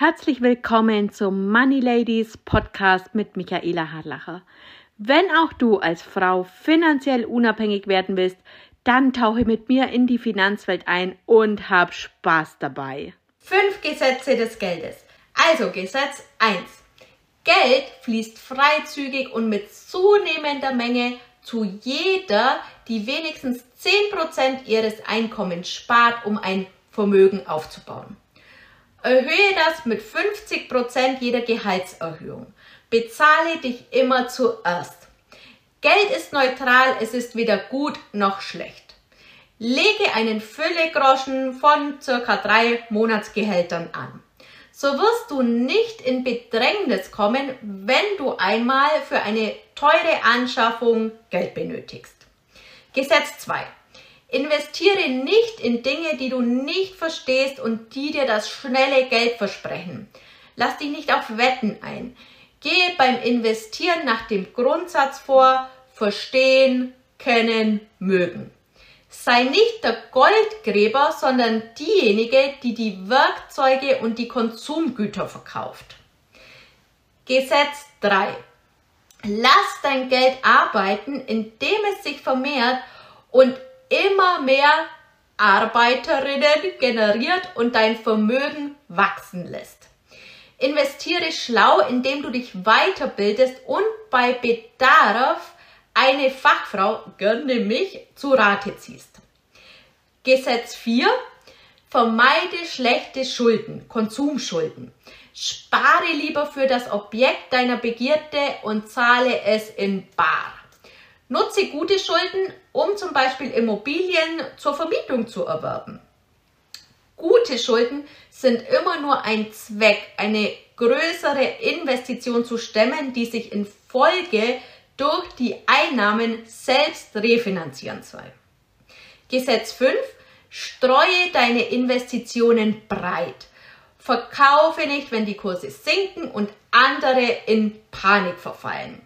Herzlich willkommen zum Money Ladies Podcast mit Michaela Harlacher. Wenn auch du als Frau finanziell unabhängig werden willst, dann tauche mit mir in die Finanzwelt ein und hab Spaß dabei. Fünf Gesetze des Geldes. Also Gesetz 1. Geld fließt freizügig und mit zunehmender Menge zu jeder, die wenigstens 10% ihres Einkommens spart, um ein Vermögen aufzubauen. Erhöhe das mit 50% jeder Gehaltserhöhung. Bezahle dich immer zuerst. Geld ist neutral, es ist weder gut noch schlecht. Lege einen Füllegroschen von circa drei Monatsgehältern an. So wirst du nicht in Bedrängnis kommen, wenn du einmal für eine teure Anschaffung Geld benötigst. Gesetz 2. Investiere nicht in Dinge, die du nicht verstehst und die dir das schnelle Geld versprechen. Lass dich nicht auf Wetten ein. Gehe beim Investieren nach dem Grundsatz vor, verstehen, kennen, mögen. Sei nicht der Goldgräber, sondern diejenige, die die Werkzeuge und die Konsumgüter verkauft. Gesetz 3. Lass dein Geld arbeiten, indem es sich vermehrt und immer mehr Arbeiterinnen generiert und dein Vermögen wachsen lässt. Investiere schlau, indem du dich weiterbildest und bei Bedarf eine Fachfrau, gönne mich, zu Rate ziehst. Gesetz 4. Vermeide schlechte Schulden, Konsumschulden. Spare lieber für das Objekt deiner Begierde und zahle es in bar. Nutze gute Schulden, um zum Beispiel Immobilien zur Vermietung zu erwerben. Gute Schulden sind immer nur ein Zweck, eine größere Investition zu stemmen, die sich in Folge durch die Einnahmen selbst refinanzieren soll. Gesetz 5. Streue deine Investitionen breit. Verkaufe nicht, wenn die Kurse sinken und andere in Panik verfallen,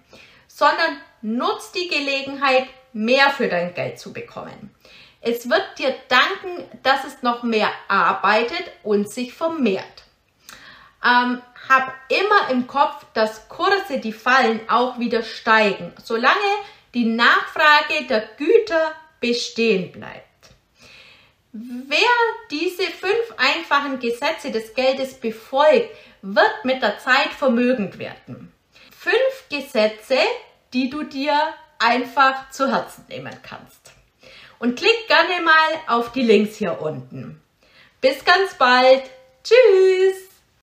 sondern Nutz die Gelegenheit, mehr für dein Geld zu bekommen. Es wird dir danken, dass es noch mehr arbeitet und sich vermehrt. Ähm, hab immer im Kopf, dass Kurse, die fallen, auch wieder steigen, solange die Nachfrage der Güter bestehen bleibt. Wer diese fünf einfachen Gesetze des Geldes befolgt, wird mit der Zeit vermögend werden. Fünf Gesetze, die du dir einfach zu Herzen nehmen kannst. Und klick gerne mal auf die Links hier unten. Bis ganz bald. Tschüss.